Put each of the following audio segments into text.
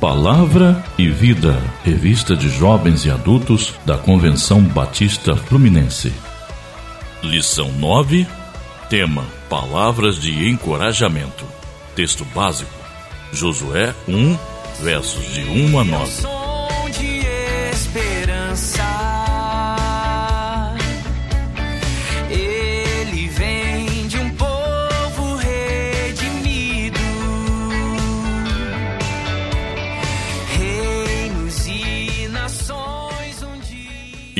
Palavra e Vida, revista de jovens e adultos da Convenção Batista Fluminense. Lição 9, tema: Palavras de encorajamento. Texto básico: Josué 1, versos de 1 a 9.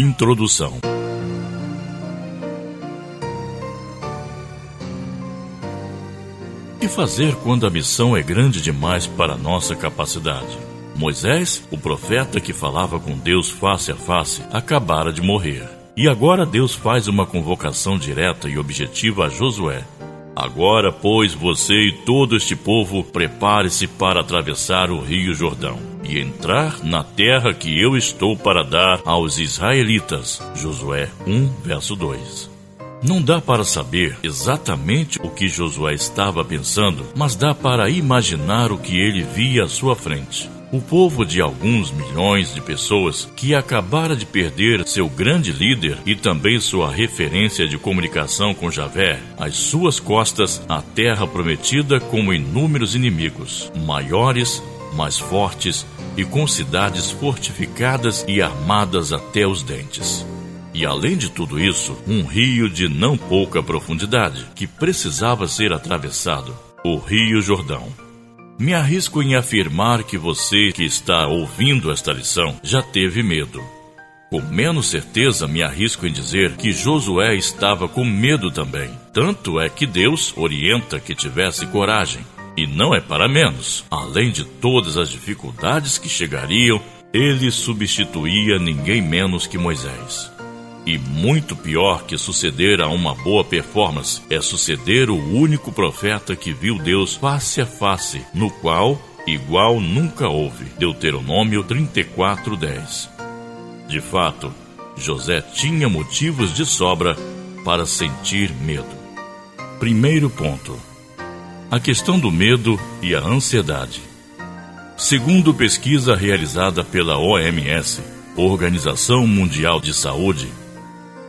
Introdução que fazer quando a missão é grande demais para nossa capacidade? Moisés, o profeta que falava com Deus face a face, acabara de morrer. E agora Deus faz uma convocação direta e objetiva a Josué. Agora, pois, você e todo este povo prepare-se para atravessar o rio Jordão e entrar na terra que eu estou para dar aos israelitas. Josué 1, verso 2. Não dá para saber exatamente o que Josué estava pensando, mas dá para imaginar o que ele via à sua frente. O povo de alguns milhões de pessoas que acabara de perder seu grande líder e também sua referência de comunicação com Javé, às suas costas a terra prometida como inúmeros inimigos, maiores, mais fortes e com cidades fortificadas e armadas até os dentes. E além de tudo isso, um rio de não pouca profundidade que precisava ser atravessado o Rio Jordão. Me arrisco em afirmar que você que está ouvindo esta lição já teve medo. Com menos certeza, me arrisco em dizer que Josué estava com medo também. Tanto é que Deus orienta que tivesse coragem. E não é para menos. Além de todas as dificuldades que chegariam, ele substituía ninguém menos que Moisés. E muito pior que suceder a uma boa performance é suceder o único profeta que viu Deus face a face, no qual igual nunca houve. Deuteronômio 34:10. De fato, José tinha motivos de sobra para sentir medo. Primeiro ponto: a questão do medo e a ansiedade. Segundo pesquisa realizada pela OMS, Organização Mundial de Saúde,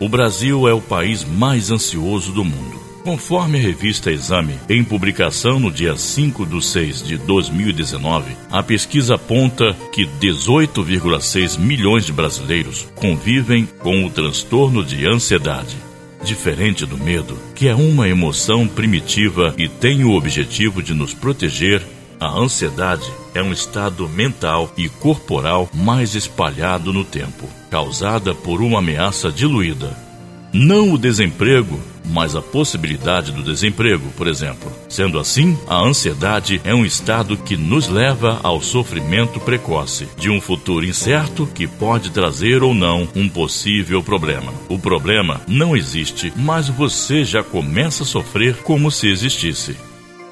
o Brasil é o país mais ansioso do mundo. Conforme a revista Exame, em publicação no dia 5 de 6 de 2019, a pesquisa aponta que 18,6 milhões de brasileiros convivem com o transtorno de ansiedade. Diferente do medo, que é uma emoção primitiva e tem o objetivo de nos proteger a ansiedade é um estado mental e corporal mais espalhado no tempo, causada por uma ameaça diluída. Não o desemprego, mas a possibilidade do desemprego, por exemplo. Sendo assim, a ansiedade é um estado que nos leva ao sofrimento precoce de um futuro incerto que pode trazer ou não um possível problema. O problema não existe, mas você já começa a sofrer como se existisse.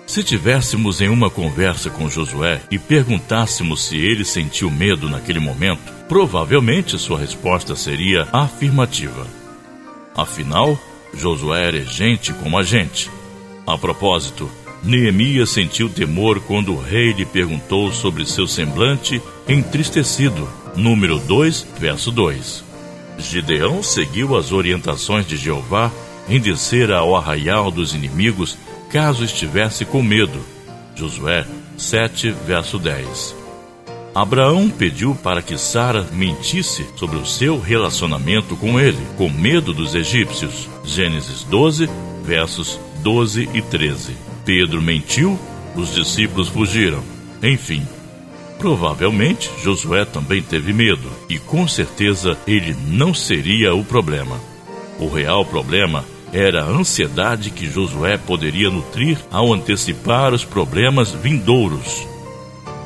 Se tivéssemos em uma conversa com Josué e perguntássemos se ele sentiu medo naquele momento, provavelmente sua resposta seria afirmativa. Afinal, Josué era gente como a gente. A propósito, Neemias sentiu temor quando o rei lhe perguntou sobre seu semblante entristecido. Número 2, verso 2. Gideão seguiu as orientações de Jeová em descer ao arraial dos inimigos caso estivesse com medo. Josué 7, verso 10. Abraão pediu para que Sara mentisse sobre o seu relacionamento com ele, com medo dos egípcios. Gênesis 12, versos 12 e 13. Pedro mentiu, os discípulos fugiram. Enfim, provavelmente Josué também teve medo, e com certeza ele não seria o problema. O real problema era a ansiedade que Josué poderia nutrir ao antecipar os problemas vindouros.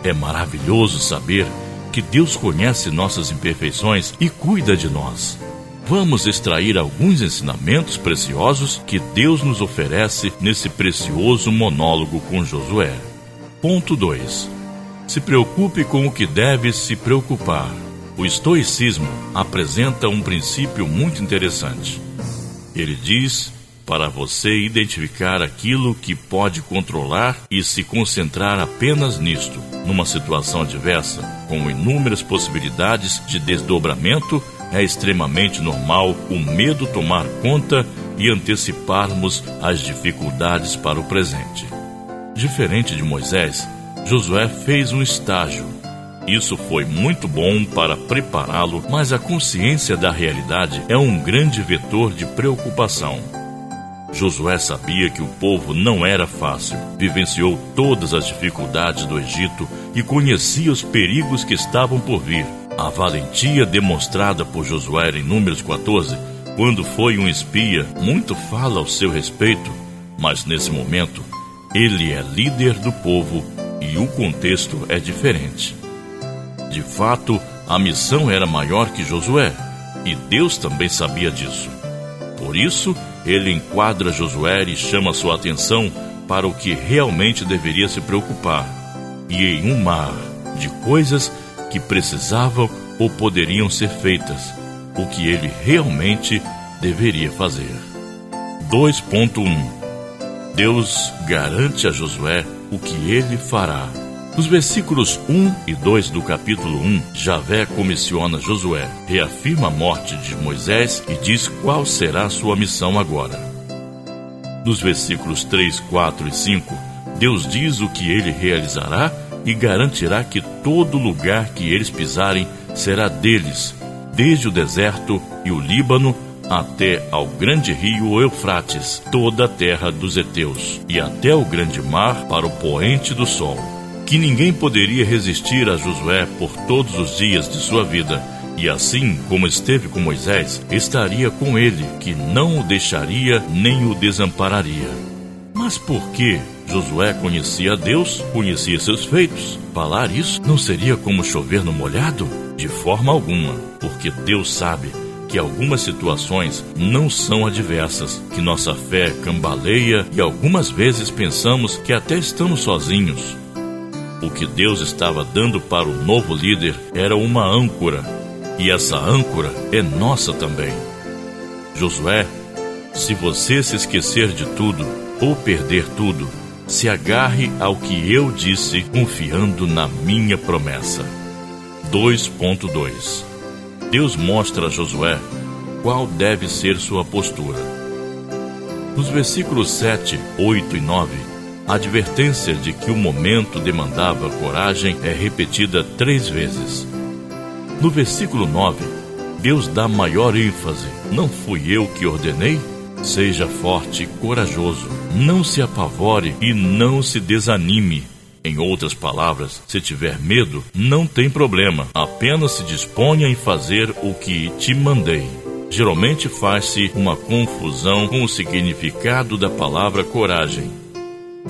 É maravilhoso saber que Deus conhece nossas imperfeições e cuida de nós. Vamos extrair alguns ensinamentos preciosos que Deus nos oferece nesse precioso monólogo com Josué. Ponto 2. Se preocupe com o que deve se preocupar. O estoicismo apresenta um princípio muito interessante. Ele diz para você identificar aquilo que pode controlar e se concentrar apenas nisto. numa situação adversa, com inúmeras possibilidades de desdobramento, é extremamente normal o medo tomar conta e anteciparmos as dificuldades para o presente. Diferente de Moisés, Josué fez um estágio. Isso foi muito bom para prepará-lo, mas a consciência da realidade é um grande vetor de preocupação. Josué sabia que o povo não era fácil, vivenciou todas as dificuldades do Egito e conhecia os perigos que estavam por vir. A valentia demonstrada por Josué em Números 14, quando foi um espia, muito fala ao seu respeito, mas nesse momento, ele é líder do povo e o contexto é diferente. De fato, a missão era maior que Josué, e Deus também sabia disso. Por isso, ele enquadra Josué e chama sua atenção para o que realmente deveria se preocupar. E em um mar de coisas que precisavam ou poderiam ser feitas, o que ele realmente deveria fazer. 2.1 Deus garante a Josué o que ele fará. Nos versículos 1 e 2 do capítulo 1, Javé comissiona Josué, reafirma a morte de Moisés e diz qual será sua missão agora. Nos versículos 3, 4 e 5, Deus diz o que ele realizará e garantirá que todo lugar que eles pisarem será deles, desde o deserto e o Líbano até ao grande rio Eufrates, toda a terra dos heteus, e até o grande mar para o poente do sol que ninguém poderia resistir a Josué por todos os dias de sua vida, e assim como esteve com Moisés, estaria com ele, que não o deixaria nem o desampararia. Mas por que Josué conhecia Deus, conhecia seus feitos? Falar isso não seria como chover no molhado? De forma alguma, porque Deus sabe que algumas situações não são adversas, que nossa fé cambaleia e algumas vezes pensamos que até estamos sozinhos. O que Deus estava dando para o novo líder era uma âncora, e essa âncora é nossa também. Josué, se você se esquecer de tudo ou perder tudo, se agarre ao que eu disse, confiando na minha promessa. 2.2 Deus mostra a Josué qual deve ser sua postura. Nos versículos 7, 8 e 9, a advertência de que o momento demandava coragem é repetida três vezes. No versículo 9, Deus dá maior ênfase: Não fui eu que ordenei? Seja forte e corajoso, não se apavore e não se desanime. Em outras palavras, se tiver medo, não tem problema, apenas se disponha em fazer o que te mandei. Geralmente faz-se uma confusão com o significado da palavra coragem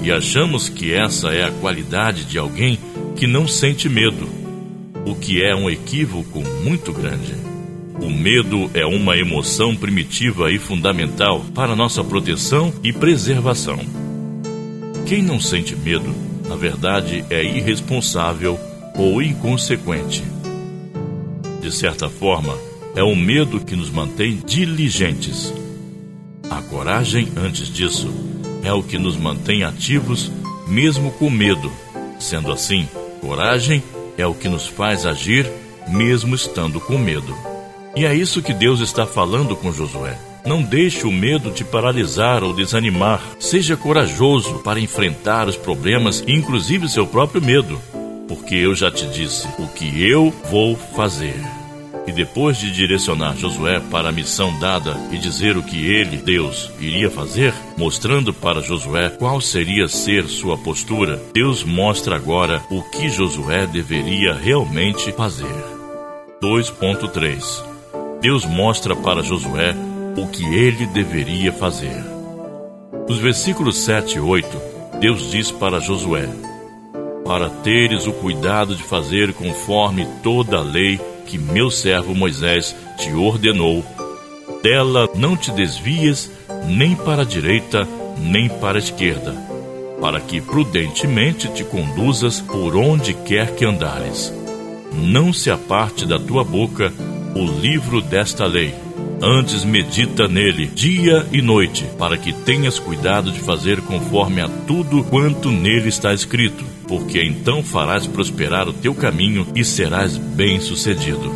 e achamos que essa é a qualidade de alguém que não sente medo, o que é um equívoco muito grande. O medo é uma emoção primitiva e fundamental para nossa proteção e preservação. Quem não sente medo, na verdade, é irresponsável ou inconsequente. De certa forma, é o medo que nos mantém diligentes. A coragem, antes disso, é o que nos mantém ativos, mesmo com medo. Sendo assim, coragem é o que nos faz agir, mesmo estando com medo. E é isso que Deus está falando com Josué. Não deixe o medo te paralisar ou desanimar. Seja corajoso para enfrentar os problemas, inclusive seu próprio medo, porque eu já te disse o que eu vou fazer. E depois de direcionar Josué para a missão dada e dizer o que ele, Deus, iria fazer, mostrando para Josué qual seria ser sua postura, Deus mostra agora o que Josué deveria realmente fazer. 2.3 Deus mostra para Josué o que ele deveria fazer. Nos versículos 7 e 8, Deus diz para Josué: Para teres o cuidado de fazer conforme toda a lei que meu servo Moisés te ordenou, dela não te desvies nem para a direita, nem para a esquerda, para que prudentemente te conduzas por onde quer que andares. Não se aparte da tua boca o livro desta lei. Antes medita nele dia e noite, para que tenhas cuidado de fazer conforme a tudo quanto nele está escrito, porque então farás prosperar o teu caminho e serás bem-sucedido.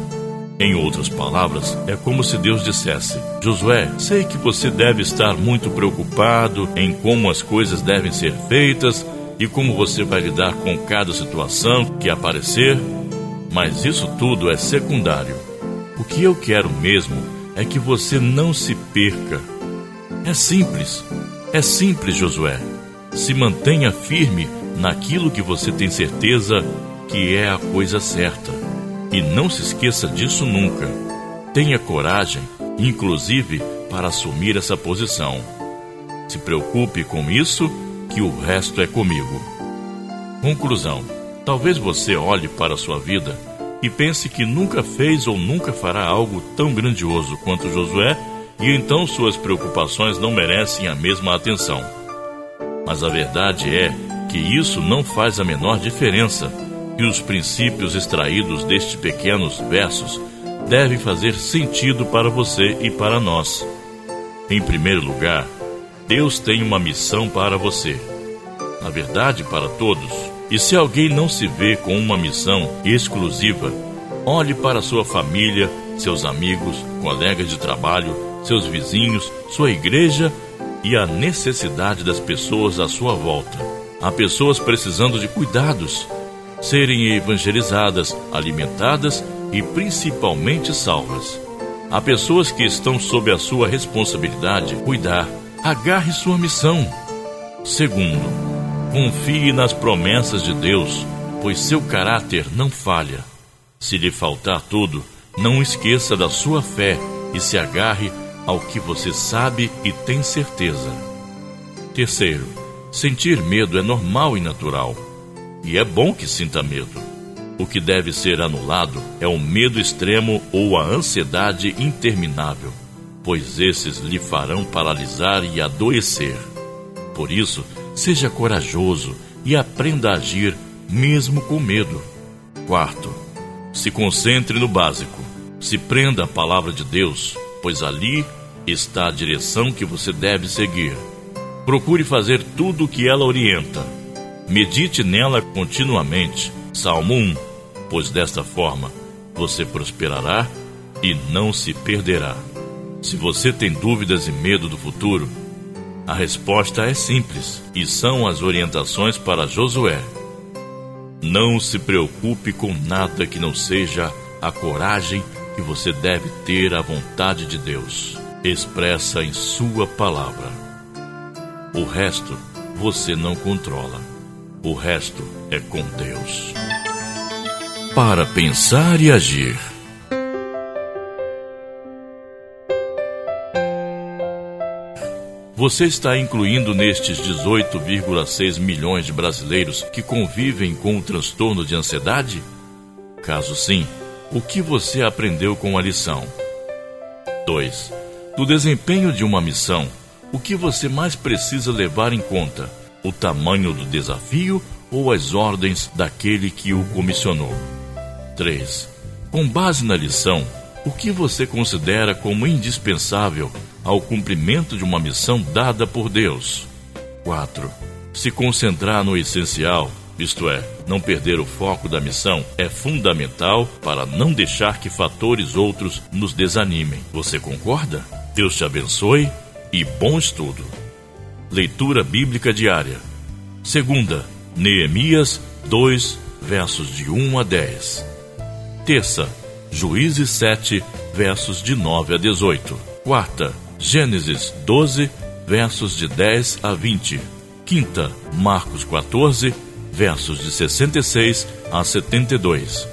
Em outras palavras, é como se Deus dissesse: Josué, sei que você deve estar muito preocupado em como as coisas devem ser feitas e como você vai lidar com cada situação que aparecer, mas isso tudo é secundário. O que eu quero mesmo é que você não se perca. É simples, é simples, Josué. Se mantenha firme naquilo que você tem certeza que é a coisa certa. E não se esqueça disso nunca. Tenha coragem, inclusive, para assumir essa posição. Se preocupe com isso, que o resto é comigo. Conclusão: talvez você olhe para a sua vida e pense que nunca fez ou nunca fará algo tão grandioso quanto Josué, e então suas preocupações não merecem a mesma atenção. Mas a verdade é que isso não faz a menor diferença, e os princípios extraídos destes pequenos versos devem fazer sentido para você e para nós. Em primeiro lugar, Deus tem uma missão para você. Na verdade, para todos e se alguém não se vê com uma missão exclusiva, olhe para sua família, seus amigos, colegas de trabalho, seus vizinhos, sua igreja e a necessidade das pessoas à sua volta. Há pessoas precisando de cuidados, serem evangelizadas, alimentadas e principalmente salvas. Há pessoas que estão sob a sua responsabilidade cuidar. Agarre sua missão. Segundo, Confie nas promessas de Deus, pois seu caráter não falha. Se lhe faltar tudo, não esqueça da sua fé e se agarre ao que você sabe e tem certeza. Terceiro, sentir medo é normal e natural. E é bom que sinta medo. O que deve ser anulado é o medo extremo ou a ansiedade interminável, pois esses lhe farão paralisar e adoecer. Por isso, Seja corajoso e aprenda a agir mesmo com medo. Quarto, se concentre no básico. Se prenda à palavra de Deus, pois ali está a direção que você deve seguir. Procure fazer tudo o que ela orienta. Medite nela continuamente. Salmo 1. Pois desta forma você prosperará e não se perderá. Se você tem dúvidas e medo do futuro, a resposta é simples e são as orientações para Josué. Não se preocupe com nada que não seja a coragem que você deve ter à vontade de Deus, expressa em Sua palavra. O resto você não controla. O resto é com Deus. Para pensar e agir. Você está incluindo nestes 18,6 milhões de brasileiros que convivem com o transtorno de ansiedade? Caso sim, o que você aprendeu com a lição? 2. No desempenho de uma missão, o que você mais precisa levar em conta? O tamanho do desafio ou as ordens daquele que o comissionou? 3. Com base na lição, o que você considera como indispensável ao cumprimento de uma missão dada por Deus. 4. Se concentrar no essencial, isto é, não perder o foco da missão, é fundamental para não deixar que fatores outros nos desanimem. Você concorda? Deus te abençoe e bom estudo. Leitura Bíblica Diária. Segunda, Neemias 2, versos de 1 a 10. Terça, Juízes 7, versos de 9 a 18. Quarta, Gênesis 12, versos de 10 a 20. Quinta, Marcos 14, versos de 66 a 72.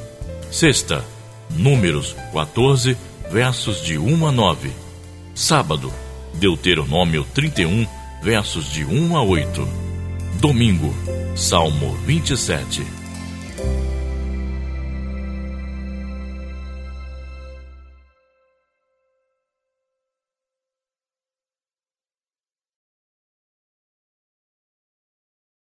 Sexta, Números 14, versos de 1 a 9. Sábado, Deuteronômio 31, versos de 1 a 8. Domingo, Salmo 27.